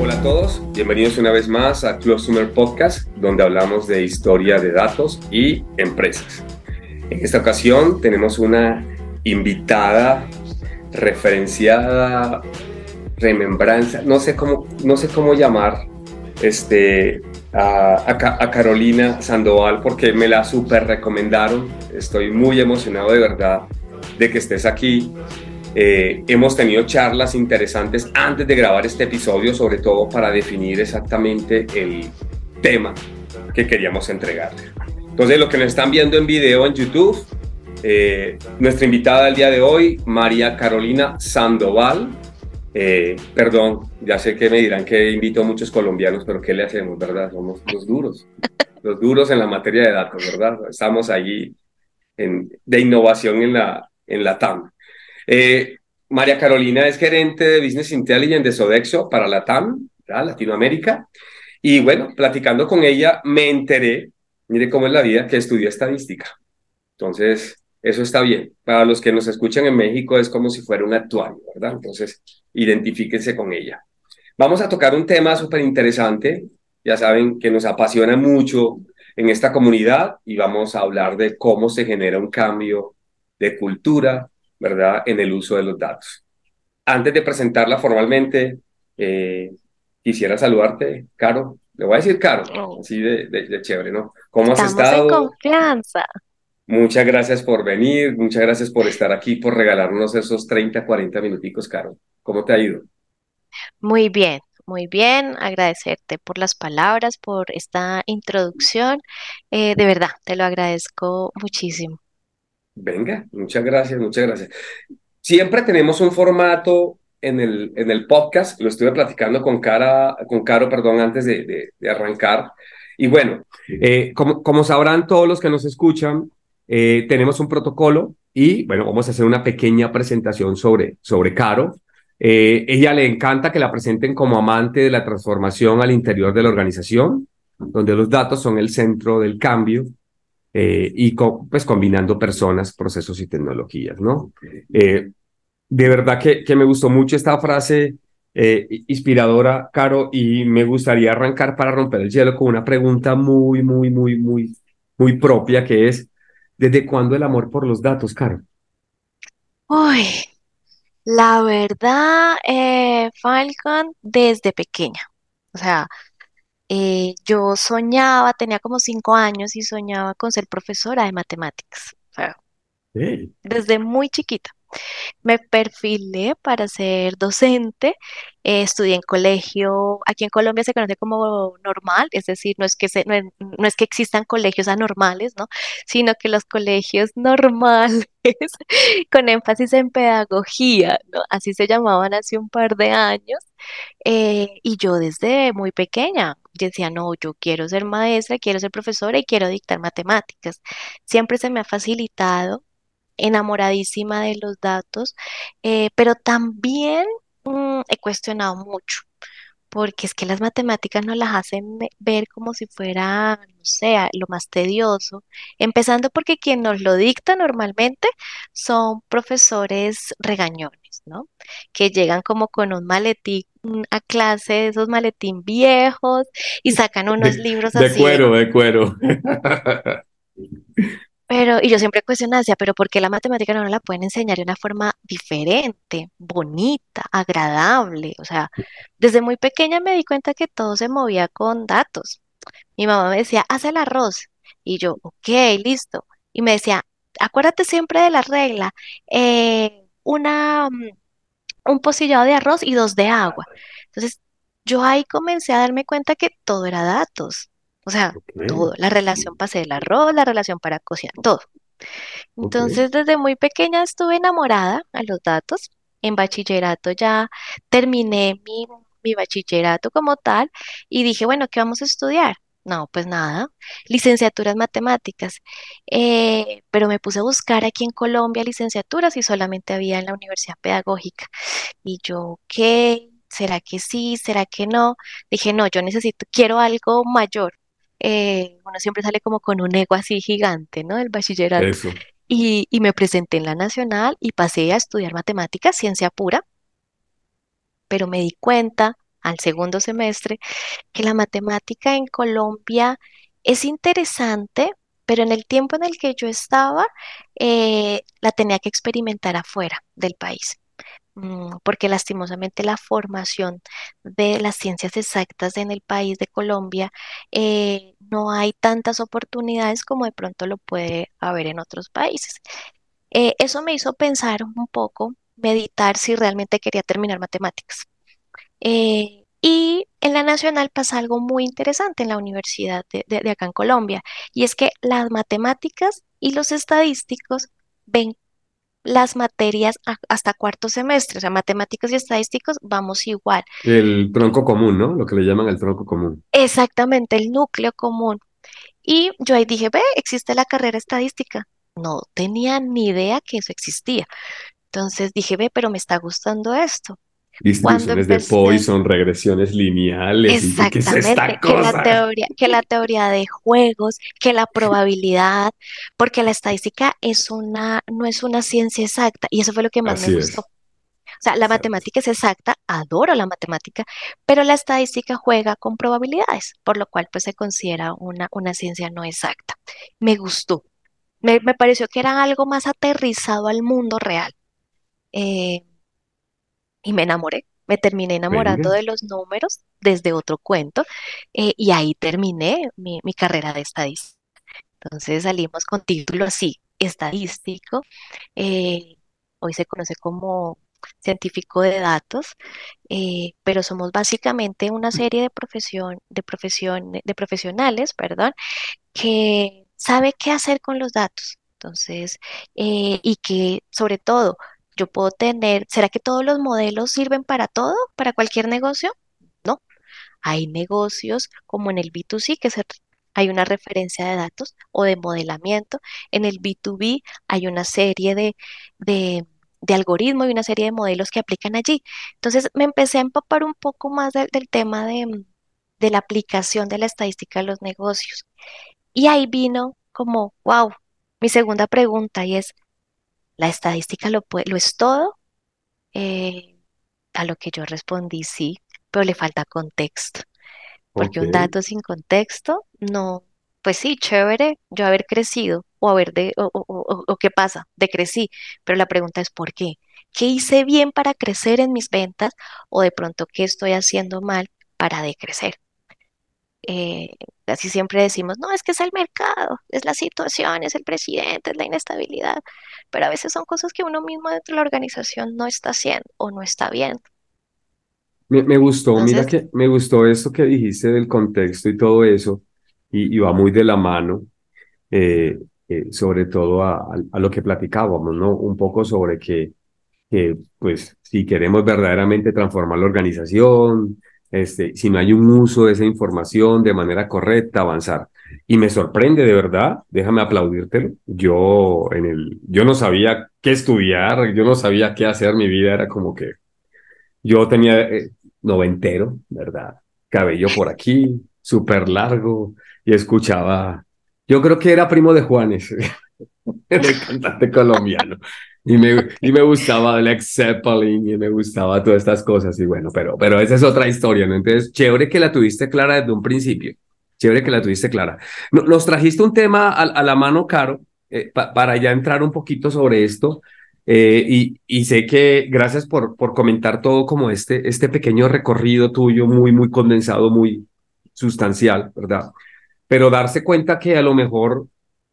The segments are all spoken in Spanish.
Hola a todos, bienvenidos una vez más a Customer Podcast, donde hablamos de historia de datos y empresas. En esta ocasión tenemos una invitada referenciada, remembranza, no sé cómo, no sé cómo llamar este, a, Carolina Sandoval porque me la super recomendaron. Estoy muy emocionado de verdad de que estés aquí. Eh, hemos tenido charlas interesantes antes de grabar este episodio, sobre todo para definir exactamente el tema que queríamos entregarle. Entonces, lo que nos están viendo en video en YouTube, eh, nuestra invitada del día de hoy, María Carolina Sandoval. Eh, perdón, ya sé que me dirán que invito a muchos colombianos, pero ¿qué le hacemos, verdad? Somos los duros, los duros en la materia de datos, ¿verdad? Estamos allí en, de innovación en la, en la TAM. Eh, María Carolina es gerente de Business Intelligence de Sodexo para la TAM, Latinoamérica. Y bueno, platicando con ella, me enteré, mire cómo es la vida, que estudió estadística. Entonces, eso está bien. Para los que nos escuchan en México es como si fuera un actuario, ¿verdad? Entonces, identifíquense con ella. Vamos a tocar un tema súper interesante, ya saben que nos apasiona mucho en esta comunidad y vamos a hablar de cómo se genera un cambio de cultura, ¿verdad?, en el uso de los datos. Antes de presentarla formalmente, eh, quisiera saludarte, Caro. Le voy a decir Caro, oh. así de, de, chévere, ¿no? ¿Cómo has estado? En confianza. Muchas gracias por venir, muchas gracias por estar aquí, por regalarnos esos 30, 40 minuticos, Caro. ¿Cómo te ha ido? Muy bien, muy bien. Agradecerte por las palabras, por esta introducción. Eh, de verdad, te lo agradezco muchísimo. Venga, muchas gracias, muchas gracias. Siempre tenemos un formato en el, en el podcast, lo estuve platicando con, Cara, con Caro perdón, antes de, de, arrancar. Y bueno, eh, como, como sabrán todos los que nos escuchan, eh, tenemos un protocolo y, bueno, vamos a hacer una pequeña presentación sobre, sobre Caro. Eh, ella le encanta que la presenten como amante de la transformación al interior de la organización, donde los datos son el centro del cambio eh, y pues combinando personas, procesos y tecnologías, ¿no? de verdad que, que, me gustó mucho esta frase inspiradora, Caro, y me gustaría arrancar para romper el hielo con una pregunta muy, muy, muy, muy, muy propia, que es, ¿Desde cuándo el amor por los datos, Caro? Uy, la verdad, eh, Falcon, desde pequeña. O sea, eh, yo soñaba, tenía como cinco años y soñaba con ser profesora de matemáticas. O sea, desde muy chiquita. Me perfilé para ser docente, eh, estudié en colegio, aquí en Colombia se conoce como normal, es decir, no es que, no, es, que existan colegios anormales, ¿no? Sino que los colegios normales, con énfasis en pedagogía. Así se llamaban hace un par de años. Eh, y yo desde muy pequeña decía, no, yo quiero ser maestra, quiero ser profesora y quiero dictar matemáticas. Siempre se me ha facilitado enamoradísima de los datos, eh, pero también mm, he cuestionado mucho, porque es que las matemáticas no las hacen ver como si fuera, no sé, lo más tedioso, empezando porque quien nos lo dicta normalmente son profesores regañones, ¿no? Que llegan como con un maletín a clase, esos maletín viejos y sacan unos libros así. De cuero, de cuero. Pero, y yo siempre cuestionaba, decía, pero ¿por qué la matemática no la pueden enseñar de una forma diferente, bonita, agradable? O sea, desde muy pequeña me di cuenta que todo se movía con datos. Mi mamá me decía, haz el arroz. Y yo, ok, listo. Y me decía, acuérdate siempre de la regla, eh, una, mm, un pocillado de arroz y dos de agua. Entonces, yo ahí comencé a darme cuenta que todo era datos. O sea, todo, la relación para hacer el arroz, la relación para cocinar, todo. Entonces, desde muy pequeña estuve enamorada a los datos. En bachillerato ya terminé mi, mi bachillerato como tal y dije, bueno, ¿qué vamos a estudiar? No, pues nada, licenciaturas matemáticas. Eh, pero me puse a buscar aquí en Colombia licenciaturas y solamente había en la Universidad Pedagógica. Y yo, ¿qué? ¿Será que sí? ¿Será que no? Dije, no, yo necesito, quiero algo mayor eh, uno siempre sale como con un ego así gigante, ¿no? El bachillerato. Eso. Y, y me presenté en la nacional y pasé a estudiar matemáticas, ciencia pura, pero me di cuenta al segundo semestre que la matemática en Colombia es interesante, pero en el tiempo en el que yo estaba, eh, la tenía que experimentar afuera del país. Mm, porque lastimosamente la formación de las ciencias exactas en el país de Colombia eh, no hay tantas oportunidades como de pronto lo puede haber en otros países. Eh, eso me hizo pensar un poco, meditar si realmente quería terminar matemáticas. Eh, y en la Nacional pasa algo muy interesante en la universidad de, de- de acá en Colombia, y es que las matemáticas y los estadísticos ven las materias hasta cuarto semestre, o sea, matemáticas y estadísticos vamos igual. El tronco común, ¿no? Lo que le llaman el tronco común. Exactamente, el núcleo común. Y yo ahí dije, ve, existe la carrera estadística. No tenía ni idea que eso existía. Entonces dije, ve, pero me está gustando esto. Distribuciones de Poisson, regresiones lineales. Y yo, ¿qué es esta exactamente, que la cosa? teoría, que la teoría de juegos, que la probabilidad, porque la estadística es una, no es una ciencia exacta, y eso fue lo que más me gustó. es. O sea, la Exacto. matemática es exacta, adoro la matemática, pero la estadística juega con probabilidades, por lo cual pues se considera una, una ciencia no exacta. Me gustó, me, me pareció que era algo más aterrizado al mundo real. Eh, y me enamoré. Me terminé enamorando Venga. de los números desde otro cuento eh, y ahí terminé mi, mi carrera de estadística. Entonces salimos con título así, estadístico. eh, hoy se conoce como científico de datos, eh, pero somos básicamente una serie de profesión, de profesión, de profesionales, perdón, que sabe qué hacer con los datos. Entonces, eh, y que sobre todo yo puedo tener, ¿será que todos los modelos sirven para todo, para cualquier negocio? No, hay negocios como en el B2C que hay una referencia de datos o de modelamiento. En el B2B hay una serie de, de, de algoritmos y una serie de modelos que aplican allí. Entonces me empecé a empapar un poco más del, del tema de, de la aplicación de la estadística a los negocios. Y ahí vino como, wow, mi segunda pregunta y es, ¿la estadística lo puede, lo es todo? Eh, a lo que yo respondí sí, pero le falta contexto, porque un dato sin contexto, no, pues sí, chévere yo haber crecido o haber de, o, o, o, o qué pasa, decrecí, pero la pregunta es ¿por qué? ¿Qué hice bien para crecer en mis ventas o de pronto qué estoy haciendo mal para decrecer? Eh, así siempre decimos, no, es que es el mercado, es la situación, es el presidente, es la inestabilidad, pero a veces son cosas que uno mismo dentro de la organización no está haciendo o no está viendo. Me, me gustó, mira Entonces, que me gustó esto que dijiste del contexto y todo eso, y, y va muy de la mano, eh, eh, sobre todo a, a, a lo que platicábamos, ¿no? Un poco sobre que que pues si queremos verdaderamente transformar la organización, este, si no hay un uso de esa información de manera correcta, avanzar. Y me sorprende de verdad, déjame aplaudírtelo. Yo en el, yo no sabía qué estudiar, yo no sabía qué hacer, mi vida era como que yo tenía eh, noventero, ¿verdad? Cabello por aquí, súper largo, y escuchaba, yo creo que era primo de Juanes, del cantante colombiano. Y me, y me gustaba Led Zeppelin y me gustaba todas estas cosas. Y bueno, pero, pero esa es otra historia, ¿no? Entonces, chévere que la tuviste clara desde un principio. Chévere que la tuviste clara. No- Nos trajiste un tema a, a la mano, Caro, eh, pa- para ya entrar un poquito sobre esto. Eh, y, y sé que gracias por, por comentar todo como este, este pequeño recorrido tuyo, muy, muy condensado, muy sustancial, ¿verdad? pero darse cuenta que a lo mejor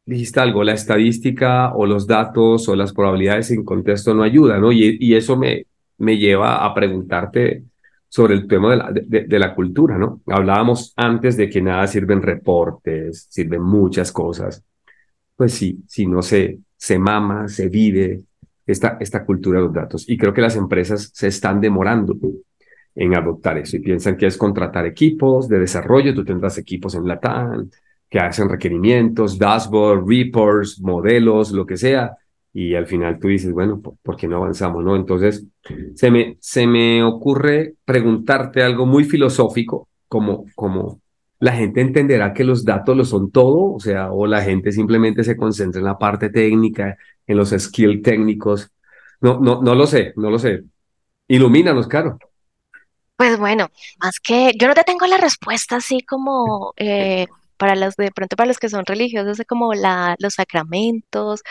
dijiste algo, la estadística o los datos o las probabilidades sin contexto no ayudan, ¿no? Y, y eso me, me lleva a preguntarte sobre el tema de la, de, de la cultura, ¿no? Hablábamos antes de que nada sirven reportes, sirven muchas cosas. Pues sí, si no se, se mama, se vive esta, esta cultura de los datos. Y creo que las empresas se están demorando en adoptar eso y piensan que es contratar equipos de desarrollo, tú tendrás equipos en Latam que hacen requerimientos, dashboard, reports, modelos, lo que sea, y al final tú dices, bueno, ¿por, qué no avanzamos? ¿no? Entonces, se me, se me ocurre preguntarte algo muy filosófico, como, como la gente entenderá que los datos lo son todo, o sea, o la gente simplemente se concentra en la parte técnica, en los skills técnicos. No, no, no lo sé, no lo sé. Ilumínanos, Caro. Pues bueno, más que yo no te tengo la respuesta así como eh, para los de pronto para los que son religiosos, es como la, los sacramentos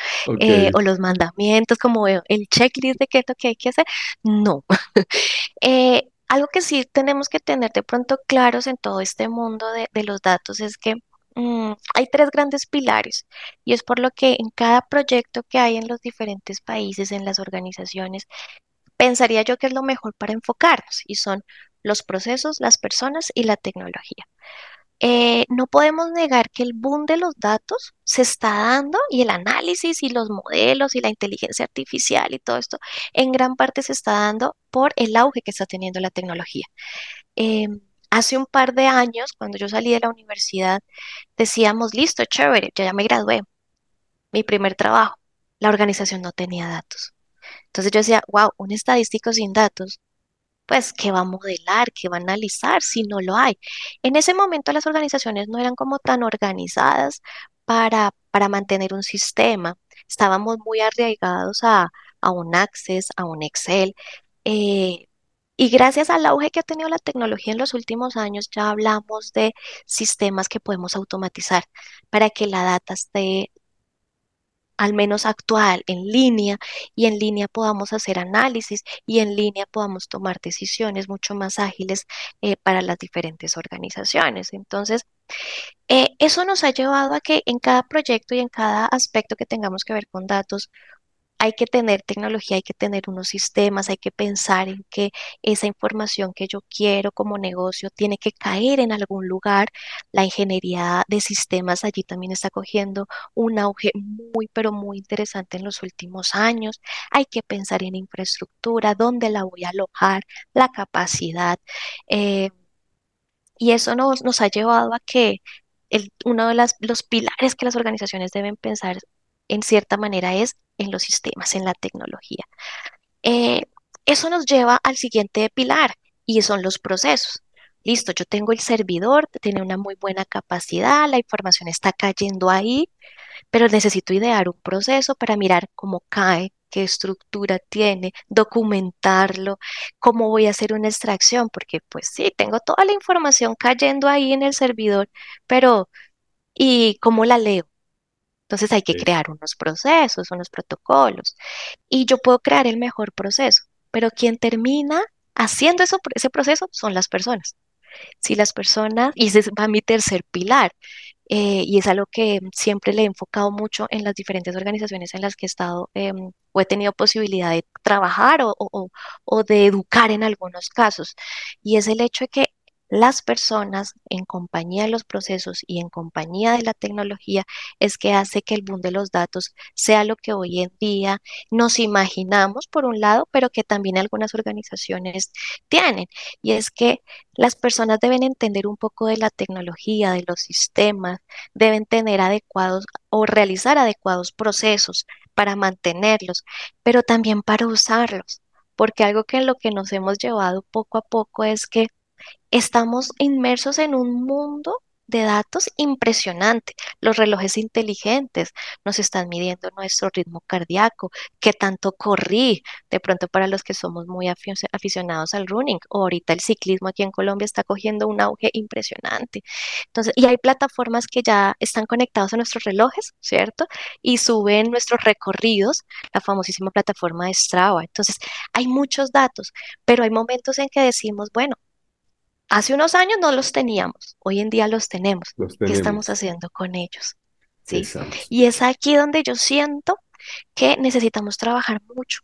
eh, o los mandamientos, como el checklist de qué es lo que hay que hacer. No. Eh, algo que sí tenemos que tener de pronto claros en todo este mundo de, los datos es que mm, hay tres grandes pilares y es por lo que en cada proyecto que hay en los diferentes países, en las organizaciones, pensaría yo que es lo mejor para enfocarnos y son los procesos, las personas y la tecnología. Eh, no podemos negar que el boom de los datos se está dando y el análisis y los modelos y la inteligencia artificial y todo esto en gran parte se está dando por el auge que está teniendo la tecnología. Em, hace un par de años, cuando yo salí de la universidad, decíamos, listo, chévere, ya me gradué, mi primer trabajo, la organización no tenía datos. Entonces yo decía, wow, un estadístico sin datos pues, ¿qué va a modelar? ¿Qué va a analizar si no lo hay? En ese momento las organizaciones no eran como tan organizadas para, para mantener un sistema. Estábamos muy arraigados a, a un Access, a un Excel. Eh, y gracias al auge que ha tenido la tecnología en los últimos años, ya hablamos de sistemas que podemos automatizar para que la data esté al menos actual, en línea, y en línea podamos hacer análisis y en línea podamos tomar decisiones mucho más ágiles eh, para las diferentes organizaciones. Entonces, eh, eso nos ha llevado a que en cada proyecto y en cada aspecto que tengamos que ver con datos, hay que tener tecnología, hay que tener unos sistemas, hay que pensar en que esa información que yo quiero como negocio tiene que caer en algún lugar. La ingeniería de sistemas allí también está cogiendo un auge muy, pero muy interesante en los últimos años. Hay que pensar en infraestructura, dónde la voy a alojar, la capacidad. Eh, y eso nos, ha llevado a que uno de los pilares que las organizaciones deben pensar en cierta manera es en los sistemas, en la tecnología. Eh, eso nos lleva al siguiente pilar y son los procesos. Listo, yo tengo el servidor, tiene una muy buena capacidad, la información está cayendo ahí, pero necesito idear un proceso para mirar cómo cae, qué estructura tiene, documentarlo, cómo voy a hacer una extracción, porque pues sí, tengo toda la información cayendo ahí en el servidor, pero ¿y cómo la leo? Entonces hay que crear unos procesos, unos protocolos. Y yo puedo crear el mejor proceso, pero quien termina haciendo eso, ese proceso son las personas. Si las personas, y ese va mi tercer pilar, eh, y es algo que siempre le he enfocado mucho en las diferentes organizaciones en las que he estado em, o he tenido posibilidad de trabajar o, o de educar en algunos casos, y es el hecho de que las personas en compañía de los procesos y en compañía de la tecnología es que hace que el boom de los datos sea lo que hoy en día nos imaginamos por un lado, pero que también algunas organizaciones tienen. Y es que las personas deben entender un poco de la tecnología, de los sistemas, deben tener adecuados o realizar adecuados procesos para mantenerlos, pero también para usarlos. Porque algo que en lo que nos hemos llevado poco a poco es que Estamos inmersos en un mundo de datos impresionante. Los relojes inteligentes nos están midiendo nuestro ritmo cardíaco, qué tanto corrí, de pronto para los que somos muy aficionados al running, o ahorita el ciclismo aquí en Colombia está cogiendo un auge impresionante. Entonces, y hay plataformas que ya están conectados a nuestros relojes, ¿cierto? Y suben nuestros recorridos, la famosísima plataforma de Strava. Entonces, hay muchos datos, pero hay momentos en que decimos, bueno, Hace unos años no los teníamos, hoy en día los tenemos. ¿Qué estamos haciendo con ellos? ¿Sí? Y es aquí donde yo siento que necesitamos trabajar mucho,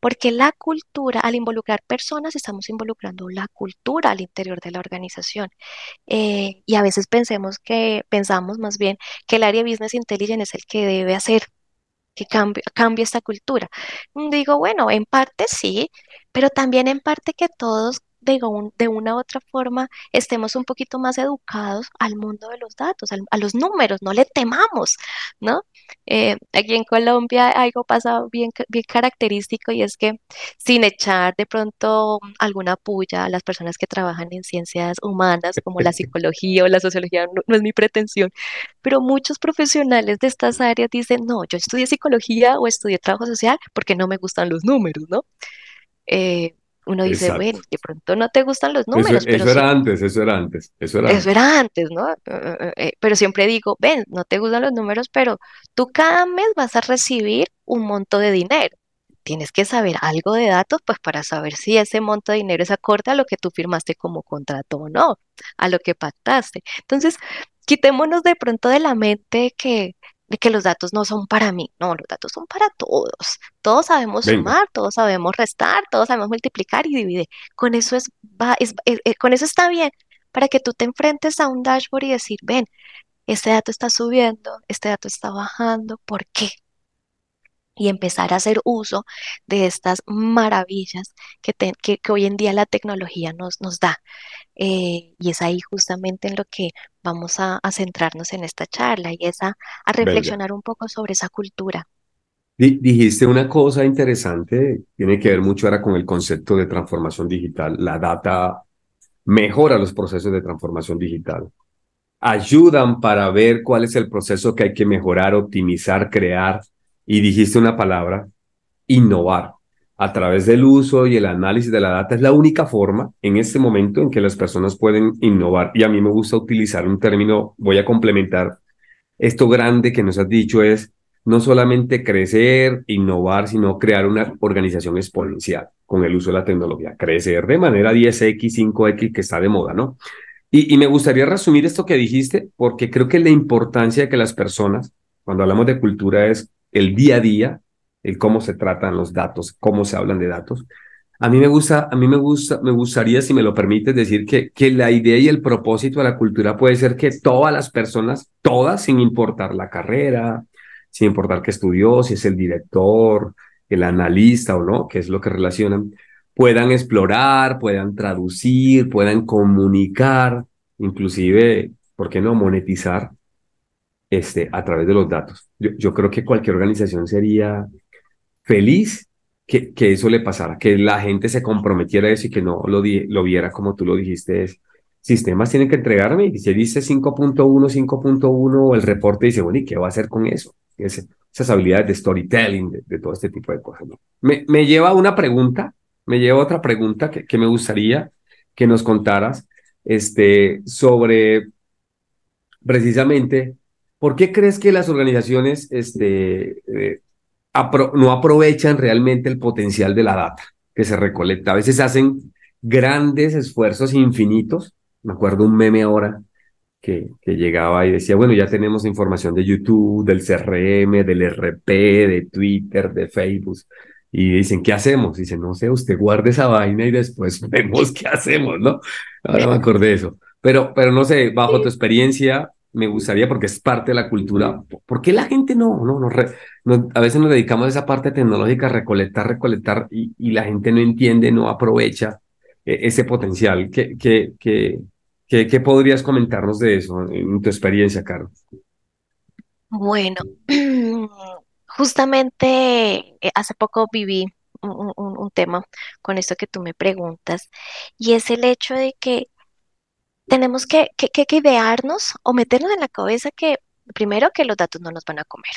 porque la cultura, al involucrar personas, estamos involucrando la cultura al interior de la organización. Eh, y a veces pensemos que, pensamos más bien que el área de Business Intelligence es el que debe hacer que cambie, cambie esta cultura. Digo, bueno, en parte sí, pero también en parte que todos de, un- de una u otra forma estemos un poquito más educados al mundo de los datos, al- a los números, no le temamos, ¿no? Eh, aquí en Colombia algo pasa bien, bien característico y es que sin echar de pronto alguna puya a las personas que trabajan en ciencias humanas como la psicología o la sociología, no, no es mi pretensión, pero muchos profesionales de estas áreas dicen, no, yo estudié psicología o estudié trabajo social porque no me gustan los números, ¿no? Eh, uno dice, Exacto. bueno, de pronto no te gustan los Eso, números, pero eso sí, era antes, eso era antes, eso era eso antes. era antes, ¿no? Eh, eh, eh, pero siempre digo, ven, no te gustan los números, pero tú cada mes vas a recibir un monto de dinero. Tienes que saber algo de datos, pues para saber si ese monto de dinero es acorde a lo que tú firmaste como contrato o no, a lo que pactaste. Entonces, quitémonos de pronto de la mente que, de que los datos no son para mí. No, los datos son para todos. Todos sabemos Venga, sumar, todos sabemos restar, todos sabemos multiplicar y dividir. Con eso es, va, es- es- eh, con eso está bien para que tú te enfrentes a un dashboard y decir, ven, este dato está subiendo, este dato está bajando, ¿por qué? Y empezar a hacer uso de estas maravillas que, te- que, que hoy en día la tecnología nos, nos da. Eh, y es ahí justamente en lo que vamos a, a centrarnos en esta charla y es a, a venga. reflexionar un poco sobre esa cultura. Di- dijiste una cosa interesante, tiene que ver mucho ahora con el concepto de transformación digital. La data mejora los procesos de transformación digital. Ayudan para ver cuál es el proceso que hay que mejorar, optimizar, crear. Y dijiste una palabra, innovar. A través del uso y el análisis de la data es la única forma en este momento en que las personas pueden innovar. Y a mí me gusta utilizar un término, voy a complementar esto grande que nos has dicho es no solamente crecer, innovar, sino crear una organización exponencial con el uso de la tecnología. Crecer de manera 10X, 5X que está de moda, ¿no? Y, me gustaría resumir esto que dijiste porque creo que la importancia de que las personas, cuando hablamos de cultura, es el día a día, el cómo se tratan los datos, cómo se hablan de datos. A mí me gusta, a mí me gusta, me gustaría, si me lo permites, decir que, que la idea y el propósito de la cultura puede ser que todas las personas, todas, sin importar la carrera, sin importar qué estudió, si es el director, el analista o no, que es lo que relacionan, puedan explorar, puedan traducir, puedan comunicar, inclusive, ¿por qué no monetizar este, a través de los datos? Yo, yo creo que cualquier organización sería feliz que, que eso le pasara, que la gente se comprometiera a eso y que no lo, di- lo viera como tú lo dijiste. Es, sistemas tienen que entregarme y si dice 5.1, 5.1, el reporte dice, bueno, ¿y qué va a hacer con eso? Ese- esas habilidades de storytelling, de, todo este tipo de cosas. Me, me lleva a una pregunta, me lleva a otra pregunta que, que me gustaría que nos contaras este, sobre precisamente, ¿por qué crees que las organizaciones este, eh, apro- no aprovechan realmente el potencial de la data que se recolecta. A veces hacen grandes esfuerzos infinitos. Me acuerdo un meme ahora que, que llegaba y decía, bueno, ya tenemos información de YouTube, del CRM, del RP, de Twitter, de Facebook. Y dicen, ¿qué hacemos? Dicen, no sé, usted guarde esa vaina y después vemos qué hacemos, ¿no? Ahora me acordé de eso. Pero, pero no sé, bajo tu experiencia, me gustaría, porque es parte de la cultura, ¿por qué la gente no, no, no, re- a veces nos dedicamos a esa parte tecnológica, recolectar, recolectar, y, la gente no entiende, no aprovecha eh, ese potencial? ¿Qué, qué, qué, qué, qué podrías comentarnos de eso en tu experiencia, Caro? Bueno, justamente eh, hace poco viví un- un tema con esto que tú me preguntas y es el hecho de que tenemos que, que, que- idearnos o meternos en la cabeza que primero que los datos no nos van a comer,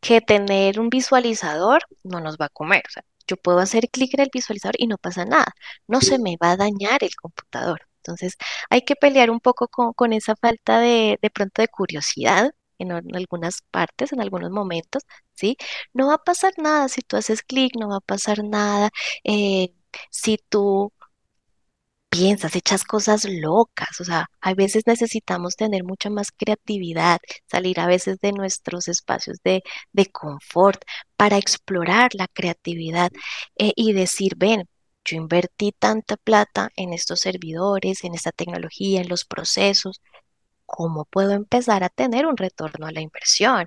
que tener un visualizador no nos va a comer. O sea, yo puedo hacer clic en el visualizador y no pasa nada, no se me va a dañar el computador. Entonces, hay que pelear un poco con, esa falta de, pronto de curiosidad en algunas partes, en algunos momentos, ¿sí? No va a pasar nada si tú haces clic, no va a pasar nada eh, si tú piensas, echas cosas locas, o sea, a veces necesitamos tener mucha más creatividad, salir a veces de nuestros espacios de, de confort para explorar la creatividad eh, y decir, ven, yo invertí tanta plata en estos servidores, en esta tecnología, en los procesos, ¿cómo puedo empezar a tener un retorno a la inversión?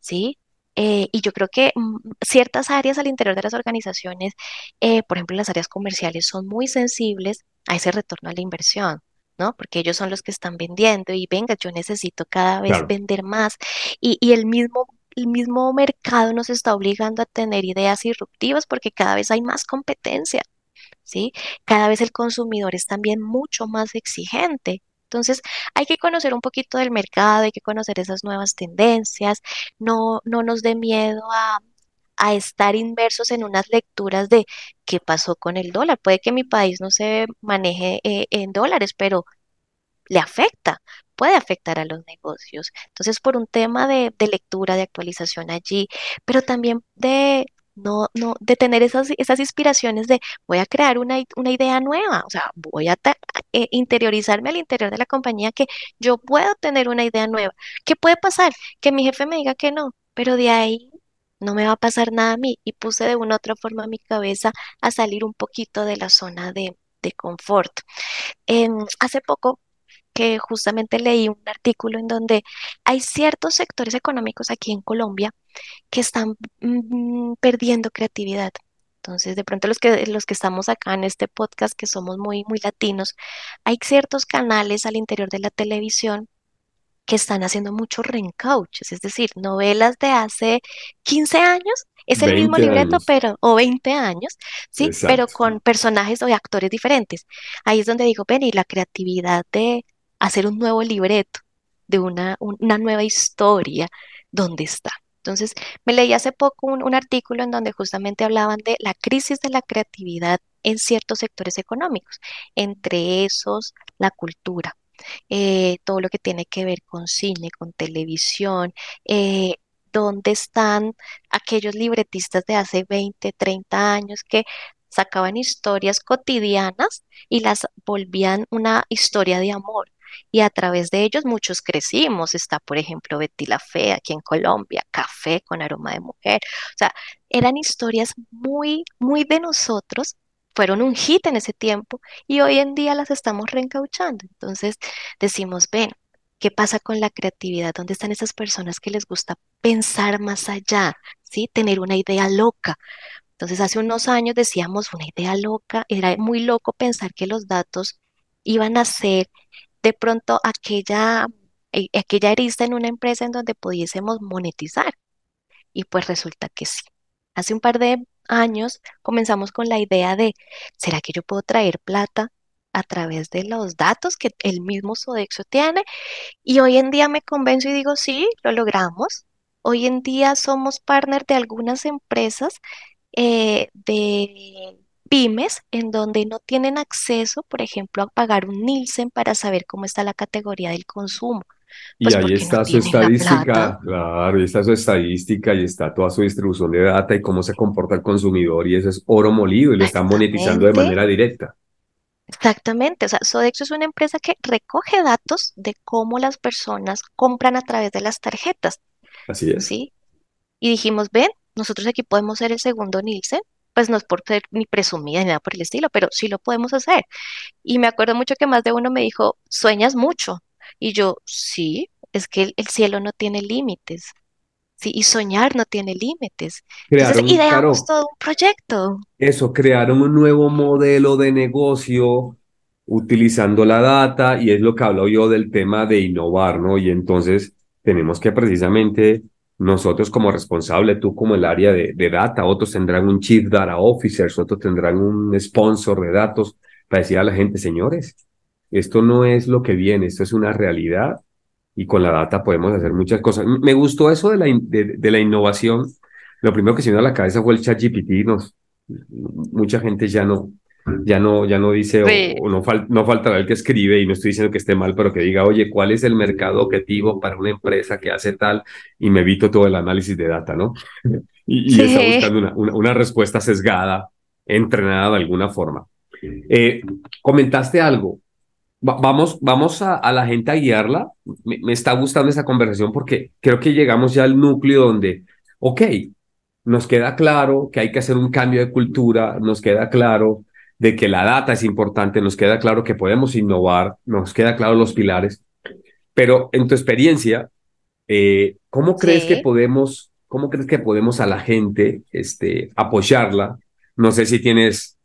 ¿Sí? Eh, y yo creo que mm, ciertas áreas al interior de las organizaciones, eh, por ejemplo, las áreas comerciales, son muy sensibles a ese retorno a la inversión. ¿no? Porque ellos son los que están vendiendo y venga, yo necesito cada vez vender más. Y, y el mismo el mismo mercado nos está obligando a tener ideas disruptivas porque cada vez hay más competencia, ¿sí? Cada vez el consumidor es también mucho más exigente. Entonces, hay que conocer un poquito del mercado, hay que conocer esas nuevas tendencias, no, no nos dé miedo a, a estar inmersos en unas lecturas de qué pasó con el dólar. Puede que mi país no se maneje eh, en dólares, pero le afecta puede afectar a los negocios. Entonces, por un tema de, lectura, de actualización allí, pero también de no, no, de tener esas, esas inspiraciones de voy a crear una, una idea nueva, o sea, voy a eh, interiorizarme al interior de la compañía que yo puedo tener una idea nueva. ¿Qué puede pasar? Que mi jefe me diga que no, pero de ahí no me va a pasar nada a mí y puse de una u otra forma mi cabeza a salir un poquito de la zona de, de confort. Em, hace poco que justamente leí un artículo en donde hay ciertos sectores económicos aquí en Colombia que están mm, perdiendo creatividad. Entonces, de pronto los que, los que estamos acá en este podcast, que somos muy, muy latinos, hay ciertos canales al interior de la televisión que están haciendo muchos reencauches, es decir, novelas de hace 15 años, es el mismo libreto, pero, o 20 años, sí, pero con personajes o actores diferentes. Ahí es donde digo, ven, y la creatividad de, hacer un nuevo libreto, de una, una nueva historia, ¿dónde está? Entonces, me leí hace poco un, artículo en donde justamente hablaban de la crisis de la creatividad en ciertos sectores económicos, entre esos la cultura, eh, todo lo que tiene que ver con cine, con televisión, eh, dónde están aquellos libretistas de hace 20, 30 años que sacaban historias cotidianas y las volvían una historia de amor y a través de ellos muchos crecimos. Está, por ejemplo, Betty la Fea aquí en Colombia, Café con aroma de mujer. O sea, eran historias muy, muy de nosotros, fueron un hit en ese tiempo y hoy en día las estamos reencauchando. Entonces decimos, ven, ¿qué pasa con la creatividad? ¿Dónde están esas personas que les gusta pensar más allá? ¿Sí? Tener una idea loca. Entonces, hace unos años decíamos una idea loca, era muy loco pensar que los datos iban a ser de pronto aquella, eh, aquella arista en una empresa en donde pudiésemos monetizar. Y pues resulta que sí. Hace un par de años comenzamos con la idea de, ¿será que yo puedo traer plata a través de los datos que el mismo Sodexo tiene? Y hoy en día me convenzo y digo, sí, lo logramos. Hoy en día somos partner de algunas empresas eh, de pymes en donde no tienen acceso, por ejemplo, a pagar un Nielsen para saber cómo está la categoría del consumo. y pues, ahí está su estadística, claro, ahí está su estadística y está toda su distribución de data y cómo se comporta el consumidor y eso es oro molido y lo están monetizando de manera directa. Exactamente, o sea, Sodexo es una empresa que recoge datos de cómo las personas compran a través de las tarjetas. Así es. ¿sí? Y dijimos, ven, nosotros aquí podemos ser el segundo Nielsen pues no es por ser ni presumida ni nada por el estilo, pero sí lo podemos hacer. Y me acuerdo mucho que más de uno me dijo, sueñas mucho. Y yo, sí, es que el, cielo no tiene límites. Sí, y soñar no tiene límites. Entonces, ideamos todo un proyecto. Eso, crearon un nuevo modelo de negocio utilizando la data y es lo que hablo yo del tema de innovar, ¿no? Y entonces tenemos que precisamente nosotros como responsable, tú como el área de, data, otros tendrán un Chief Data Officer, otros tendrán un sponsor de datos para decir a la gente, señores, esto no es lo que viene, esto es una realidad y con la data podemos hacer muchas cosas. Me gustó eso de la, de, la innovación. Lo primero que se me dio a la cabeza fue el ChatGPT. Nos, mucha gente ya no, ya no, ya no dice, o, no, no faltará el que escribe, y no estoy diciendo que esté mal, pero que diga, oye, ¿cuál es el mercado objetivo para una empresa que hace tal? Y me evito todo el análisis de data, ¿no? Y, está buscando una, una, respuesta sesgada, entrenada de alguna forma. Eh, comentaste algo. vamos vamos a, a, la gente a guiarla. Me, me está gustando esa conversación porque creo que llegamos ya al núcleo donde, ok, nos queda claro que hay que hacer un cambio de cultura, nos queda claro de que la data es importante, nos queda claro que podemos innovar, nos queda claro los pilares, pero en tu experiencia, eh, ¿cómo crees que podemos ¿cómo crees que podemos a la gente este, apoyarla? No sé si tienes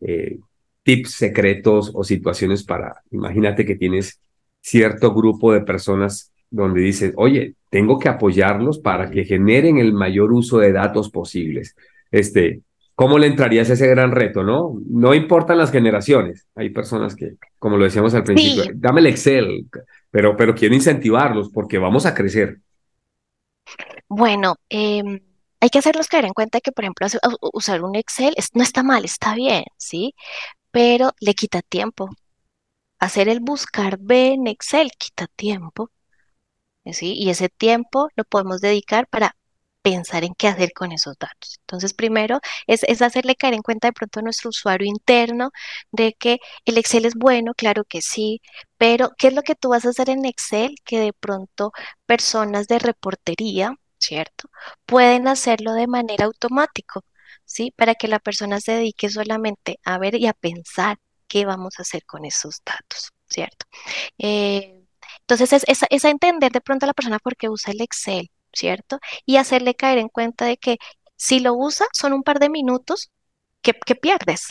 eh, tips secretos o situaciones para, imagínate que tienes cierto grupo de personas donde dices, oye, tengo que apoyarlos para que generen el mayor uso de datos posibles. Este, ¿Cómo le entrarías a ese gran reto, no? No importan las generaciones. Hay personas que, como lo decíamos al principio, dame el Excel, pero, pero quiero incentivarlos porque vamos a crecer. Bueno, em, hay que hacerlos caer en cuenta que, por ejemplo, usar un Excel no está mal, está bien, ¿sí? Pero le quita tiempo. Hacer el buscar B en Excel quita tiempo, ¿sí? Y ese tiempo lo podemos dedicar para pensar en qué hacer con esos datos. Entonces, primero es, hacerle caer en cuenta de pronto a nuestro usuario interno de que el Excel es bueno, claro que sí, pero ¿qué es lo que tú vas a hacer en Excel que de pronto personas de reportería, ¿cierto? Pueden hacerlo de manera automática, ¿sí? Para que la persona se dedique solamente a ver y a pensar qué vamos a hacer con esos datos, ¿cierto? Eh, entonces, es, es, entender de pronto a la persona por qué usa el Excel, ¿cierto? Y hacerle caer en cuenta de que si lo usa, son un par de minutos que, pierdes,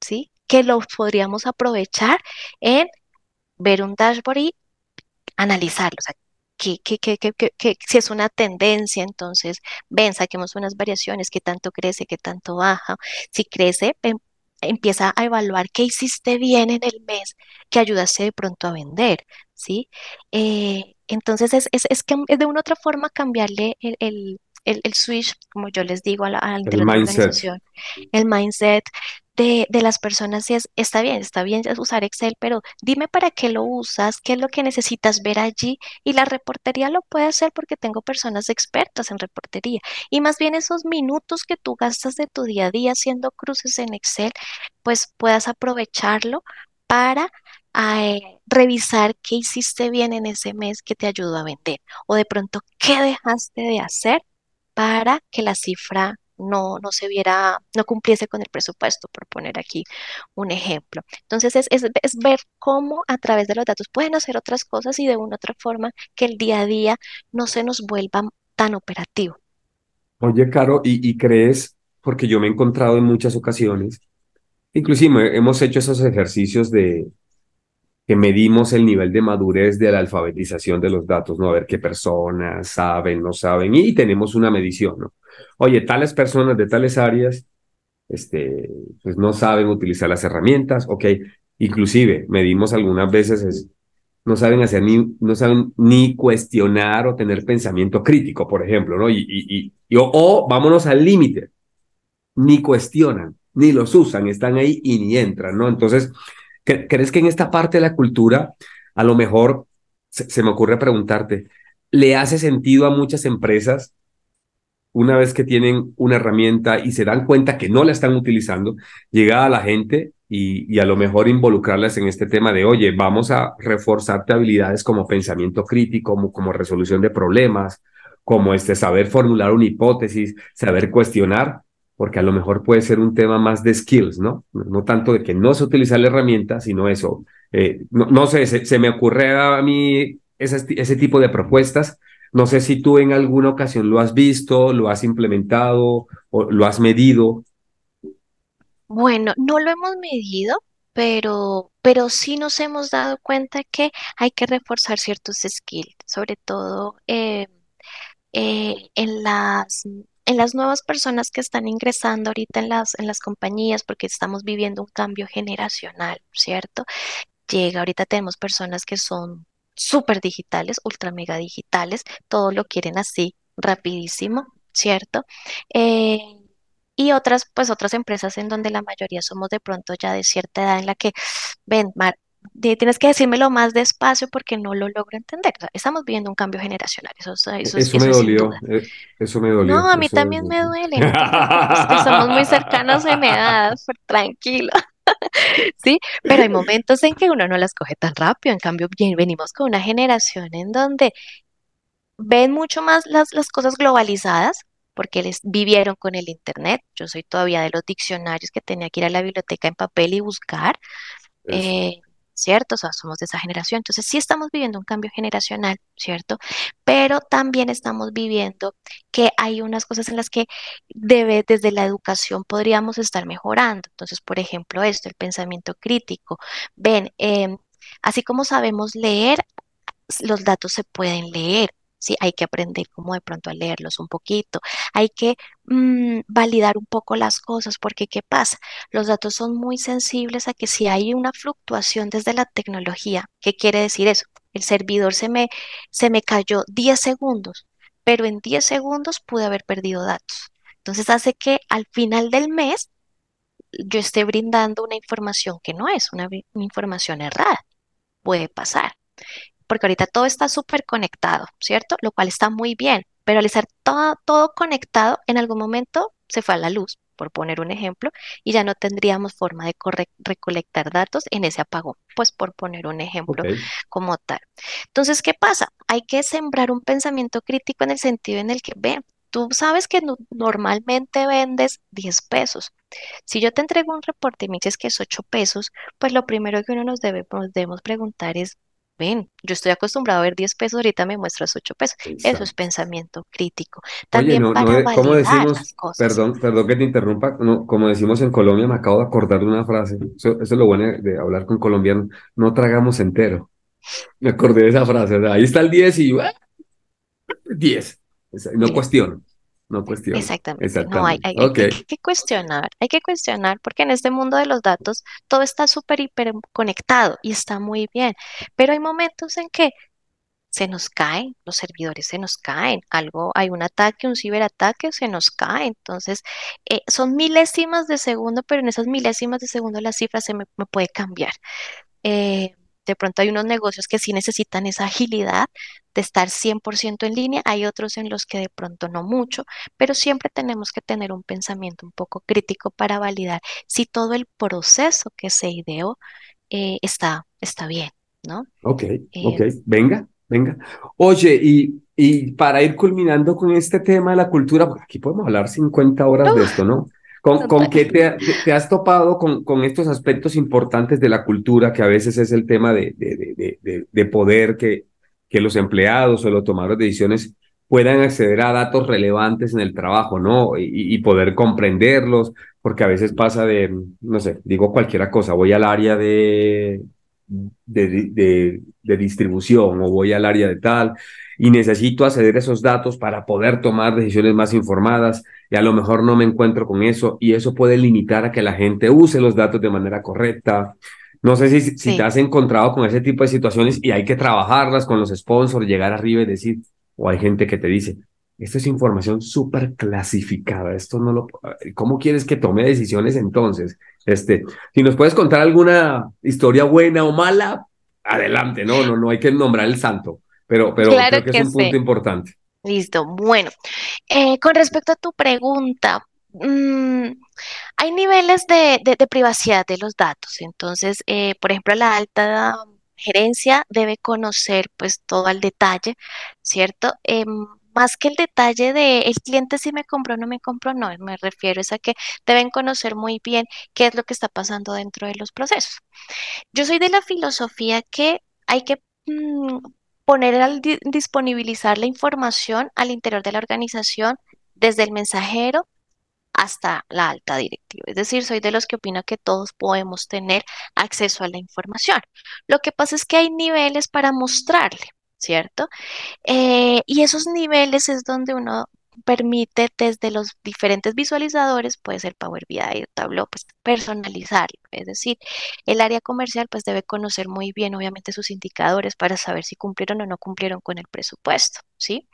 ¿sí? Que lo podríamos aprovechar en ver un dashboard y analizarlo, o sea, que, si es una tendencia, entonces ven, saquemos unas variaciones, qué tanto crece, qué tanto baja. Si crece, em, empieza a evaluar qué hiciste bien en el mes que ayudaste de pronto a vender, ¿sí? Eh, entonces es, es, es, que es de una otra forma cambiarle el, el, el, switch, como yo les digo a la, a la organización, el mindset de, de, las personas es, está bien, está bien usar Excel, pero dime para qué lo usas, qué es lo que necesitas ver allí y la reportería lo puede hacer porque tengo personas expertas en reportería. Y más bien esos minutos que tú gastas de tu día a día haciendo cruces en Excel, pues puedas aprovecharlo para a revisar qué hiciste bien en ese mes que te ayudó a vender o de pronto qué dejaste de hacer para que la cifra no, no se viera, no cumpliese con el presupuesto, por poner aquí un ejemplo. Entonces es, es, ver cómo a través de los datos pueden hacer otras cosas y de una otra forma que el día a día no se nos vuelva tan operativo. Oye, Caro, ¿y, y crees, porque yo me he encontrado en muchas ocasiones, inclusive hemos hecho esos ejercicios de, que medimos el nivel de madurez de la alfabetización de los datos, ¿no? A ver qué personas saben, no saben, y tenemos una medición, ¿no? Oye, tales personas de tales áreas, este, pues no saben utilizar las herramientas, ok, inclusive medimos algunas veces, no saben hacer ni, no saben ni cuestionar o tener pensamiento crítico, por ejemplo, ¿no? Y, y, y o, o vámonos al límite, ni cuestionan, ni los usan, están ahí y ni entran, ¿no? Entonces, ¿Crees que en esta parte de la cultura, a lo mejor, se, me ocurre preguntarte, ¿le hace sentido a muchas empresas una vez que tienen una herramienta y se dan cuenta que no la están utilizando, llegar a la gente y, a lo mejor involucrarlas en este tema de, oye, vamos a reforzarte habilidades como pensamiento crítico, como, como resolución de problemas, como este, saber formular una hipótesis, saber cuestionar, porque a lo mejor puede ser un tema más de skills, ¿no? No tanto de que no se utiliza la herramienta, sino eso. Eh, no, sé, se, me ocurre a mí ese, ese tipo de propuestas. No sé si tú en alguna ocasión lo has visto, lo has implementado o lo has medido. Bueno, no lo hemos medido, pero, pero sí nos hemos dado cuenta que hay que reforzar ciertos skills, sobre todo eh, eh, en las en las nuevas personas que están ingresando ahorita en las, en las compañías, porque estamos viviendo un cambio generacional, ¿cierto? Llega, ahorita tenemos personas que son súper digitales, ultra mega digitales, todo lo quieren así, rapidísimo, ¿cierto? Eh, y otras, pues otras empresas en donde la mayoría somos de pronto ya de cierta edad en la que, ven, Mar, tienes que decírmelo más despacio porque no lo logro entender. estamos viviendo un cambio generacional. Eso, eso, eso, me dolió. Eh, eso me dolió. No, a mí también me duele. somos muy cercanos en edad, tranquilo. sí, pero hay momentos en que uno no las coge tan rápido. En cambio, venimos con una generación en donde ven mucho más las, las cosas globalizadas porque les vivieron con el internet. Yo soy todavía de los diccionarios que tenía que ir a la biblioteca en papel y buscar. Eh, ¿cierto? O sea, somos de esa generación. Entonces, sí estamos viviendo un cambio generacional, ¿cierto? Pero también estamos viviendo que hay unas cosas en las que debe, desde la educación podríamos estar mejorando. Entonces, por ejemplo, esto, el pensamiento crítico. Ven, em, así como sabemos leer, los datos se pueden leer. Sí, hay que aprender como de pronto a leerlos un poquito. Hay que mm, validar un poco las cosas, porque ¿qué pasa? Los datos son muy sensibles a que si hay una fluctuación desde la tecnología, ¿qué quiere decir eso? El servidor se me, se me cayó 10 segundos, pero en 10 segundos pude haber perdido datos. Entonces hace que al final del mes yo esté brindando una información que no es una una información errada. Puede pasar porque ahorita todo está súper conectado, ¿cierto? Lo cual está muy bien, pero al estar todo, todo conectado, en algún momento se fue a la luz, por poner un ejemplo, y ya no tendríamos forma de recolectar datos en ese apagón, pues por poner un ejemplo como tal. Entonces, ¿qué pasa? Hay que sembrar un pensamiento crítico en el sentido en el que, ven, tú sabes que normalmente vendes 10 pesos. Si yo te entrego un reporte y me dices que es 8 pesos, pues lo primero que uno nos, debe, nos debemos preguntar es, ven, yo estoy acostumbrado a ver 10 pesos, ahorita me muestras 8 pesos. Eso es pensamiento crítico. También Oye, no, para no, ¿cómo decimos? las cosas. Perdón, perdón que te interrumpa. No, como decimos en Colombia, me acabo de acordar de una frase. Eso, eso es lo bueno de hablar con colombianos. No tragamos entero. Me acordé de esa frase. o sea, ahí está el 10 y ¡ah! 10. Esa- No cuestiono. No cuestiono. Exactamente, no, hay, Exactamente. hay, que, hay que cuestionar, hay que cuestionar porque en este mundo de los datos todo está súper hiper conectado y está muy bien, pero hay momentos en que se nos caen, los servidores se nos caen, algo, hay un ataque, un ciberataque, se nos cae. Entonces, eh, son milésimas de segundo, pero en esas milésimas de segundo la cifra se me, me puede cambiar. Eh, de pronto hay unos negocios que sí necesitan esa agilidad de estar 100% en línea, hay otros en los que de pronto no mucho, pero siempre tenemos que tener un pensamiento un poco crítico para validar si todo el proceso que se ideó eh, está, está bien, ¿no? Ok, ok, Eh, venga, venga. Oye, y, y para ir culminando con este tema de la cultura, porque aquí podemos hablar 50 horas de esto, ¿no? ¿Con, con qué te, te- has topado con, con estos aspectos importantes de la cultura, que a veces es el tema de, de, de, de, de- de poder que, que los empleados o los tomadores de decisiones puedan acceder a datos relevantes en el trabajo, ¿no? Y, y poder comprenderlos, porque a veces pasa de, no sé, digo cualquier cosa, voy al área de de, de, de distribución o voy al área de tal y necesito acceder a esos datos para poder tomar decisiones más informadas y a lo mejor no me encuentro con eso y eso puede limitar a que la gente use los datos de manera correcta. No sé si, si te has encontrado con ese tipo de situaciones y hay que trabajarlas con los sponsors, llegar arriba y decir, o hay gente que te dice, esto es información súper clasificada, esto no lo, ¿cómo quieres que tome decisiones entonces? Este, si nos puedes contar alguna historia buena o mala, adelante, no, no, no hay que nombrar el santo, pero, pero claro creo que es un punto importante. Listo. Bueno, eh, con respecto a tu pregunta, mm, hay niveles de, de- de privacidad de los datos. Entonces, eh, por ejemplo, la alta gerencia debe conocer pues todo al detalle, ¿cierto? Em, más que el detalle de el cliente si me compró o no me compró, no, me refiero es a que deben conocer muy bien qué es lo que está pasando dentro de los procesos. Yo soy de la filosofía que hay que mm, poner al di- disponibilizar la información al interior de la organización desde el mensajero hasta la alta directiva. Es decir, soy de los que opina que todos podemos tener acceso a la información. Lo que pasa es que hay niveles para mostrarle, ¿cierto? Eh, y esos niveles es donde uno permite desde los diferentes visualizadores, puede ser Power BI Tableau, pues personalizarlo. Es decir, el área comercial pues debe conocer muy bien obviamente sus indicadores para saber si cumplieron o no cumplieron con el presupuesto, ¿sí?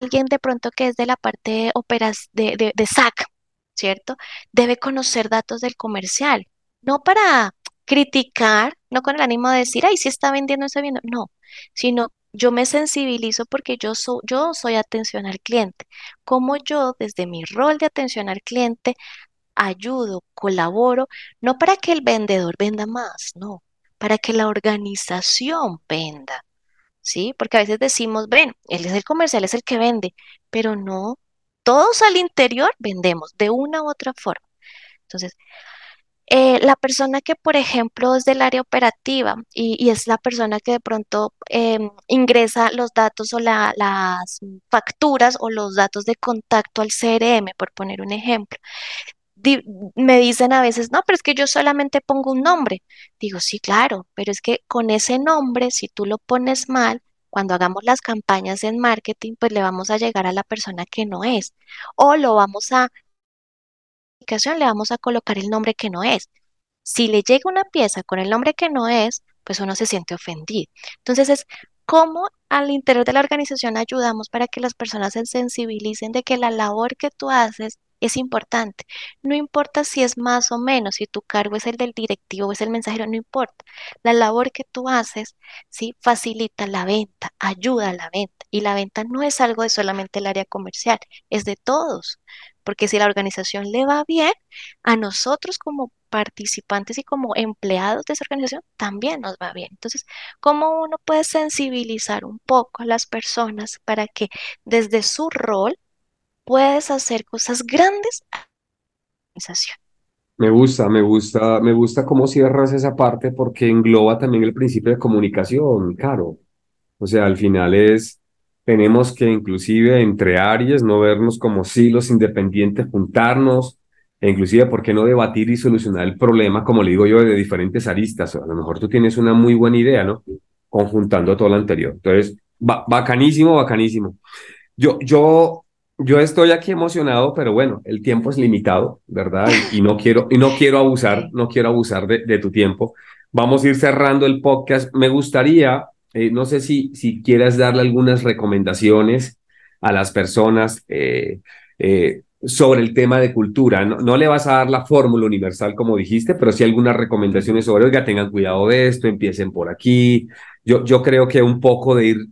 Alguien de pronto que es de la parte operas de, de, de SAC, ¿cierto? Debe conocer datos del comercial, no para criticar, no con el ánimo de decir, ay, si está vendiendo, está vendiendo, no, sino yo me sensibilizo porque yo, yo soy atención al cliente. Como yo, desde mi rol de atención al cliente, ayudo, colaboro, no para que el vendedor venda más, no, para que la organización venda. ¿sí? Porque a veces decimos, ven, él es el comercial, es el que vende, pero no, todos al interior vendemos de una u otra forma. Entonces, Eh, la persona que, por ejemplo, es del área operativa y, es la persona que de pronto em, ingresa los datos o la- las facturas o los datos de contacto al CRM, por poner un ejemplo di- me dicen a veces, no, pero es que yo solamente pongo un nombre. Digo, sí, claro, pero es que con ese nombre, si tú lo pones mal, cuando hagamos las campañas en marketing, pues le vamos a llegar a la persona que no es. O lo vamos a, le vamos a colocar el nombre que no es. Si le llega una pieza con el nombre que no es, pues uno se siente ofendido. Entonces es cómo al interior de la organización ayudamos para que las personas se sensibilicen de que la labor que tú haces es importante. No importa si es más o menos, si tu cargo es el del directivo o es el mensajero, no importa. La labor que tú haces, sí, facilita la venta, ayuda a la venta. Y la venta no es algo de solamente el área comercial, es de todos. Porque si la organización le va bien, a nosotros como participantes y como empleados de esa organización también nos va bien. Entonces, ¿cómo uno puede sensibilizar un poco a las personas para que desde su rol puedes hacer cosas grandes a la organización? Me gusta, me gusta, me gusta cómo cierras esa parte porque engloba también el principio de comunicación, claro. O sea, al final es, tenemos que inclusive entre áreas no vernos como silos independientes, juntarnos, e inclusive, ¿por qué no debatir y solucionar el problema, como le digo yo, de diferentes aristas? A lo mejor tú tienes una muy buena idea, ¿no? Conjuntando todo lo anterior. Entonces, ba- bacanísimo, bacanísimo. Yo, yo, yo estoy aquí emocionado, pero bueno, el tiempo es limitado, ¿verdad? Y, y no quiero, y no quiero abusar, no quiero abusar de, de tu tiempo. Vamos a ir cerrando el podcast. Me gustaría, eh, no sé si, si quieras darle algunas recomendaciones a las personas eh, eh, sobre el tema de cultura. No, no le vas a dar la fórmula universal como dijiste, pero sí algunas recomendaciones sobre, oiga, tengan cuidado de esto, empiecen por aquí. Yo, yo creo que un poco de ir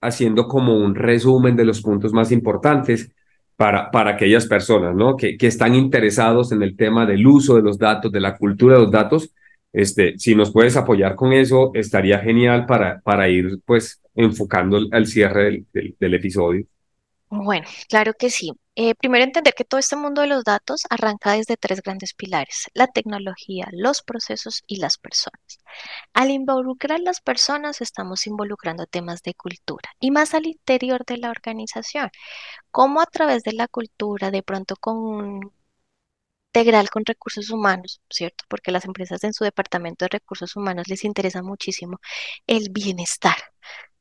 haciendo como un resumen de los puntos más importantes para, para aquellas personas, ¿no? Que, que están interesados en el tema del uso de los datos, de la cultura de los datos. Este, si nos puedes apoyar con eso, estaría genial para, para ir pues enfocando al cierre del, del episodio. Bueno, claro que sí. Eh, primero entender que todo este mundo de los datos arranca desde tres grandes pilares, la tecnología, los procesos y las personas. Al involucrar las personas, estamos involucrando temas de cultura y más al interior de la organización. Cómo a través de la cultura, de pronto con integral con recursos humanos, ¿cierto? Porque las empresas en su departamento de recursos humanos les interesa muchísimo el bienestar.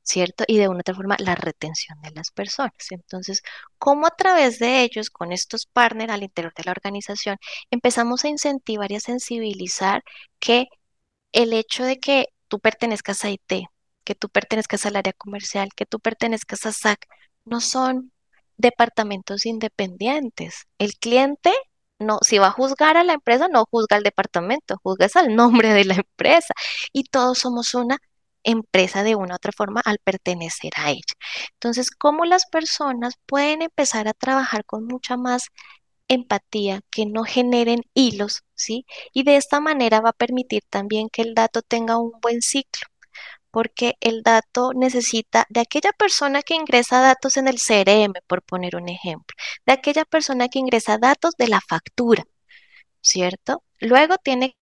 ¿Cierto? Y de una otra forma, la retención de las personas. Entonces, ¿cómo a través de ellos, con estos partners al interior de la organización, empezamos a incentivar y a sensibilizar que el hecho de que tú pertenezcas a IT, que tú pertenezcas al área comercial, que tú pertenezcas a SAC, no son departamentos independientes. El cliente no, si va a juzgar a la empresa, no juzga al departamento, juzga es al nombre de la empresa. Y todos somos una empresa de una u otra forma al pertenecer a ella. Entonces, ¿cómo las personas pueden empezar a trabajar con mucha más empatía, que no generen hilos, ¿sí? Y de esta manera va a permitir también que el dato tenga un buen ciclo, porque el dato necesita de aquella persona que ingresa datos en el CRM, por poner un ejemplo, de aquella persona que ingresa datos de la factura, ¿cierto? Luego tiene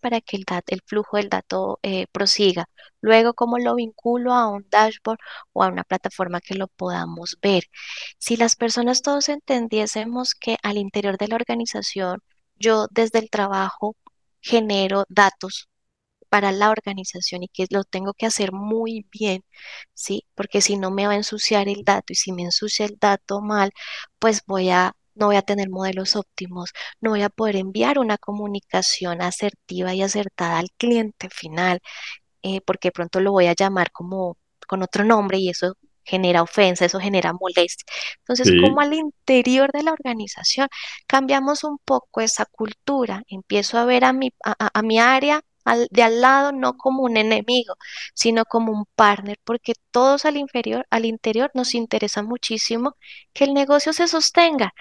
para que el, el flujo del dato eh, prosiga. Luego, ¿cómo lo vinculo a un dashboard o a una plataforma que lo podamos ver? Si las personas todos entendiésemos que al interior de la organización, yo desde el trabajo genero datos para la organización y que lo tengo que hacer muy bien, ¿sí? Porque si no me va a ensuciar el dato y si me ensucia el dato mal, pues voy a, no voy a tener modelos óptimos, no voy a poder enviar una comunicación asertiva y acertada al cliente final, eh, porque de pronto lo voy a llamar como con otro nombre y eso genera ofensa, eso genera molestia. Entonces, como al interior de la organización cambiamos un poco esa cultura, empiezo a ver a mi, a- a mi área al- de al lado no como un enemigo, sino como un partner, porque todos al inferior, al interior nos interesa muchísimo que el negocio se sostenga.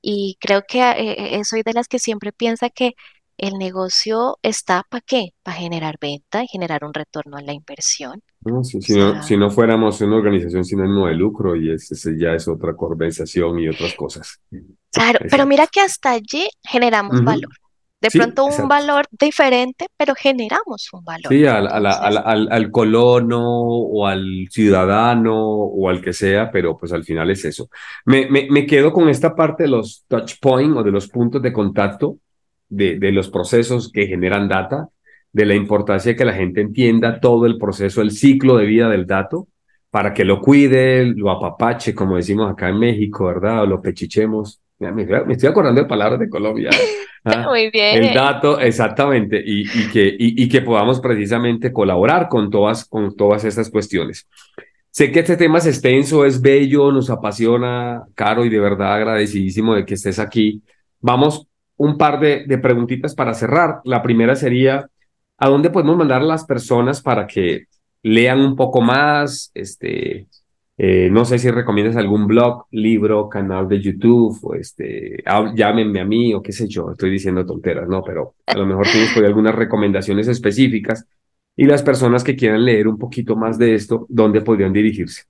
Y creo que eh, eh, soy de las que siempre piensa que el negocio está ¿para qué? Para generar venta y generar un retorno a la inversión. si, no, si no fuéramos una organización sin ánimo de lucro y ese, ya es otra conversación y otras cosas. Claro, pero mira que hasta allí generamos valor. De pronto un valor diferente, pero generamos un valor. Sí, al, al, al, colono o al ciudadano o al que sea, pero pues al final es eso. Me, me, me quedo con esta parte de los touch points o de los puntos de contacto de, de los procesos que generan data, de la importancia de que la gente entienda todo el proceso, el ciclo de vida del dato, para que lo cuide, lo apapache, como decimos acá en México, ¿verdad? O lo pechichemos. Me, estoy acordando de palabras de Colombia. ¿ah? Muy bien. El dato, exactamente, y, y que, y, y, que podamos precisamente colaborar con todas, con todas estas cuestiones. Sé que este tema es extenso, es bello, nos apasiona, Caro, y de verdad agradecidísimo de que estés aquí. Vamos un par de, de preguntitas para cerrar. La primera sería, ¿a dónde podemos mandar a las personas para que lean un poco más? Este, eh, no sé si recomiendas algún blog, libro, canal de YouTube, o este, llámenme a mí o qué sé yo, estoy diciendo tonteras, ¿no? Pero a lo mejor tienes por algunas recomendaciones específicas y las personas que quieran leer un poquito más de esto, ¿dónde podrían dirigirse?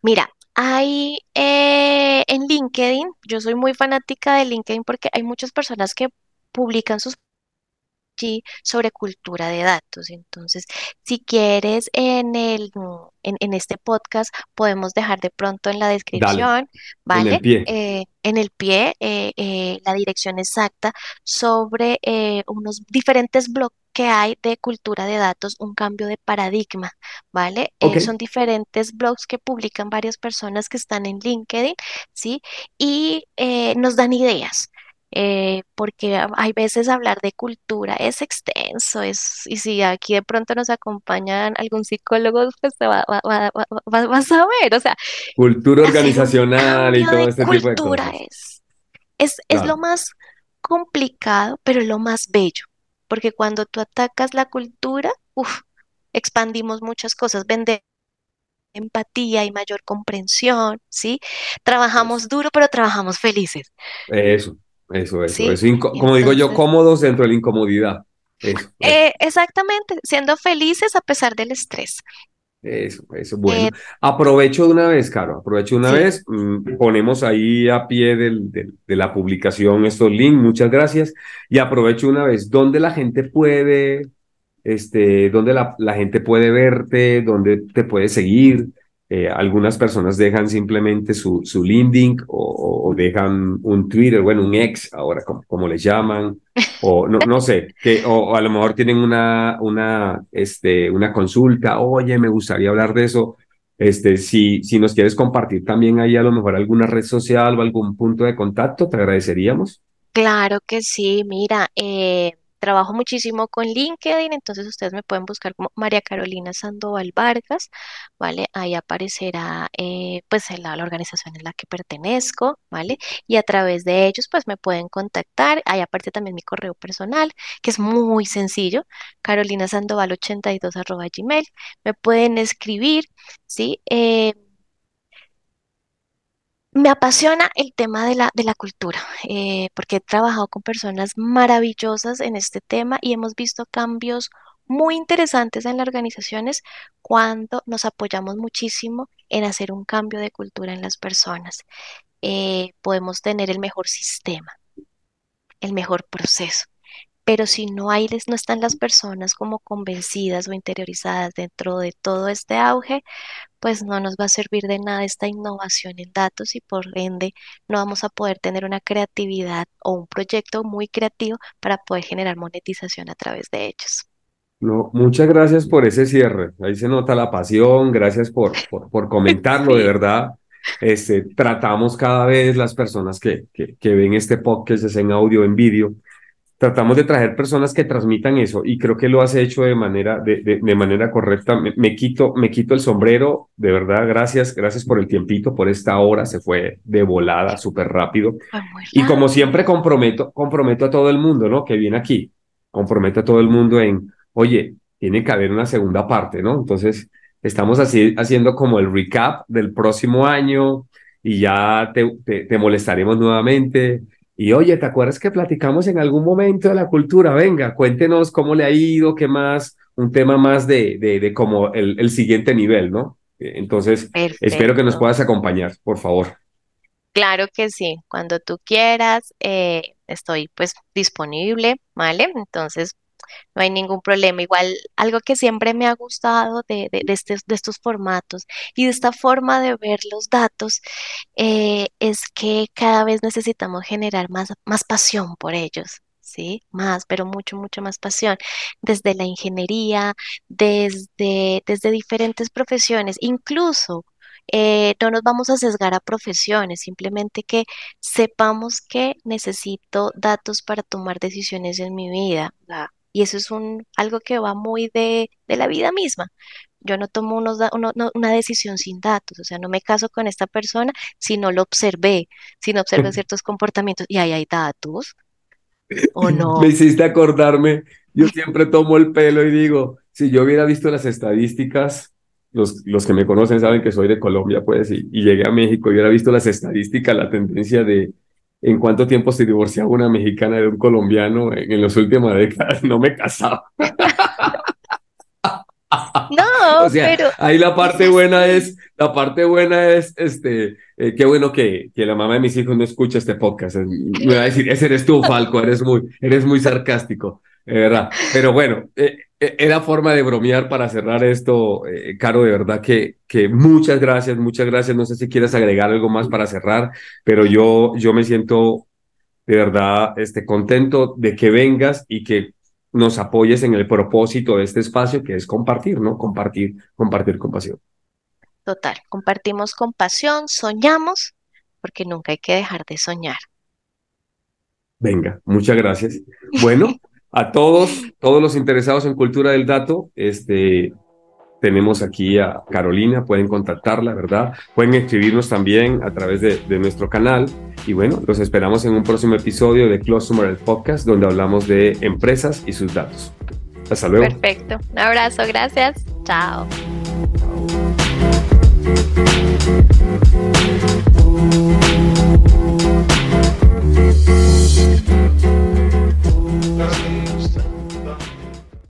Mira, hay eh, en LinkedIn, yo soy muy fanática de LinkedIn porque hay muchas personas que publican sus sobre cultura de datos. Entonces, si quieres en el en, este podcast podemos dejar de pronto en la descripción, ¿vale? En el pie, eh, en el pie eh, eh, la dirección exacta sobre unos diferentes blogs que hay de cultura de datos, un cambio de paradigma, ¿vale? son diferentes blogs que publican varias personas que están en LinkedIn, ¿sí? Y nos dan ideas. Eh, porque hay veces hablar de cultura es extenso, es, y si aquí de pronto nos acompañan algún psicólogo, pues va, va, a ver, o sea, cultura organizacional y todo este tipo de cosas. Es, es, es lo más complicado, pero es lo más bello, porque cuando tú atacas la cultura, uff, expandimos muchas cosas, vender empatía y mayor comprensión, ¿sí? Trabajamos duro, pero trabajamos felices. Eso, eso, eso. es como digo yo, cómodos dentro de la incomodidad. Eh, exactamente, siendo felices a pesar del estrés. Eso, eso, bueno. Eh, aprovecho de una vez, Caro, aprovecho de una vez, mm, ponemos ahí a pie del, de la publicación estos links, muchas gracias, y aprovecho una vez, ¿dónde la gente puede, este, dónde la, la gente puede verte, dónde te puede seguir? Eh, algunas personas dejan simplemente su, su LinkedIn o, dejan un Twitter, bueno, un ex, ahora como, como les llaman, o no, no sé, que, o, a lo mejor tienen una, una, este, una consulta, oye, me gustaría hablar de eso. Este, si, si nos quieres compartir también ahí a lo mejor alguna red social o algún punto de contacto, te agradeceríamos. Claro que sí, mira, eh, trabajo muchísimo con LinkedIn, entonces ustedes me pueden buscar como María Carolina Sandoval Vargas, ¿vale? Ahí aparecerá eh, pues la, la, organización en la que pertenezco, ¿vale? Y a través de ellos pues me pueden contactar, ahí aparece también mi correo personal, que es muy sencillo, carolinasandoval82 arroba gmail, me pueden escribir, ¿sí? Eh, me apasiona el tema de la, de la cultura, eh, porque he trabajado con personas maravillosas en este tema y hemos visto cambios muy interesantes en las organizaciones cuando nos apoyamos muchísimo en hacer un cambio de cultura en las personas. Eh, podemos tener el mejor sistema, el mejor proceso, pero si no hay, no están las personas como convencidas o interiorizadas dentro de todo este auge, pues no nos va a servir de nada esta innovación en datos y por ende no vamos a poder tener una creatividad o un proyecto muy creativo para poder generar monetización a través de ellos. No, muchas gracias por ese cierre. Ahí se nota la pasión. Gracias por, por, por comentarlo, de verdad. Este, tratamos cada vez las personas que, que, que ven este podcast, en audio, en vídeo, tratamos de traer personas que transmitan eso y creo que lo has hecho de manera, de, de, manera correcta. Me, quito, me quito el sombrero, de verdad, gracias, gracias por el tiempito, por esta hora, se fue de volada, súper rápido. Y como siempre comprometo, comprometo a todo el mundo, ¿no? Que viene aquí, comprometo a todo el mundo en, oye, tiene que haber una segunda parte, ¿no? Entonces, estamos así, haciendo como el recap del próximo año y ya te, te, te molestaremos nuevamente y oye, ¿te acuerdas que platicamos en algún momento de la cultura? Venga, cuéntenos cómo le ha ido, qué más, un tema más de, de, como el, el, siguiente nivel, ¿no? Entonces, espero que nos puedas acompañar, por favor. Claro que sí, cuando tú quieras, eh, estoy pues disponible, ¿vale? Entonces, no hay ningún problema. Igual, algo que siempre me ha gustado de, de, de estos formatos y de esta forma de ver los datos eh, es que cada vez necesitamos generar más, más pasión por ellos. ¿sí? Más, pero mucho, mucho más pasión, desde la ingeniería, desde, desde diferentes profesiones, incluso eh, no nos vamos a sesgar a profesiones, simplemente que sepamos que necesito datos para tomar decisiones en mi vida. Y eso es un, algo que va muy de, de la vida misma. Yo no tomo unos, una decisión sin datos, o sea, no me caso con esta persona si no lo observé, si no observé ciertos comportamientos y ahí hay datos. ¿O no? Me hiciste acordarme, yo siempre tomo el pelo y digo, si yo hubiera visto las estadísticas, los, los que me conocen saben que soy de Colombia, pues, y, y llegué a México y hubiera visto las estadísticas, la tendencia de en cuánto tiempo se divorciaba una mexicana de un colombiano en, en las últimas décadas, no me casaba. No, o sea, pero ahí la parte buena es, la parte buena es, este, eh, qué bueno que, que la mamá de mis hijos no escucha este podcast. Me va a decir, ese eres tú, Falco, eres muy, eres muy sarcástico, verdad. Pero bueno, eh, era forma de bromear para cerrar esto, Caro, de verdad que, que muchas gracias, muchas gracias. No sé si quieres agregar algo más para cerrar, pero yo, yo me siento de verdad este, contento de que vengas y que nos apoyes en el propósito de este espacio, que es compartir, ¿no? Compartir, compartir con pasión. Total, compartimos con pasión, soñamos, porque nunca hay que dejar de soñar. Venga, muchas gracias. Bueno, a todos, todos los interesados en cultura del dato, este, tenemos aquí a Carolina, pueden contactarla, ¿verdad? Pueden escribirnos también a través de, nuestro canal. Y bueno, los esperamos en un próximo episodio de Customer el Podcast, donde hablamos de empresas y sus datos. Hasta luego. Perfecto. Un abrazo, gracias. Chao. Chao.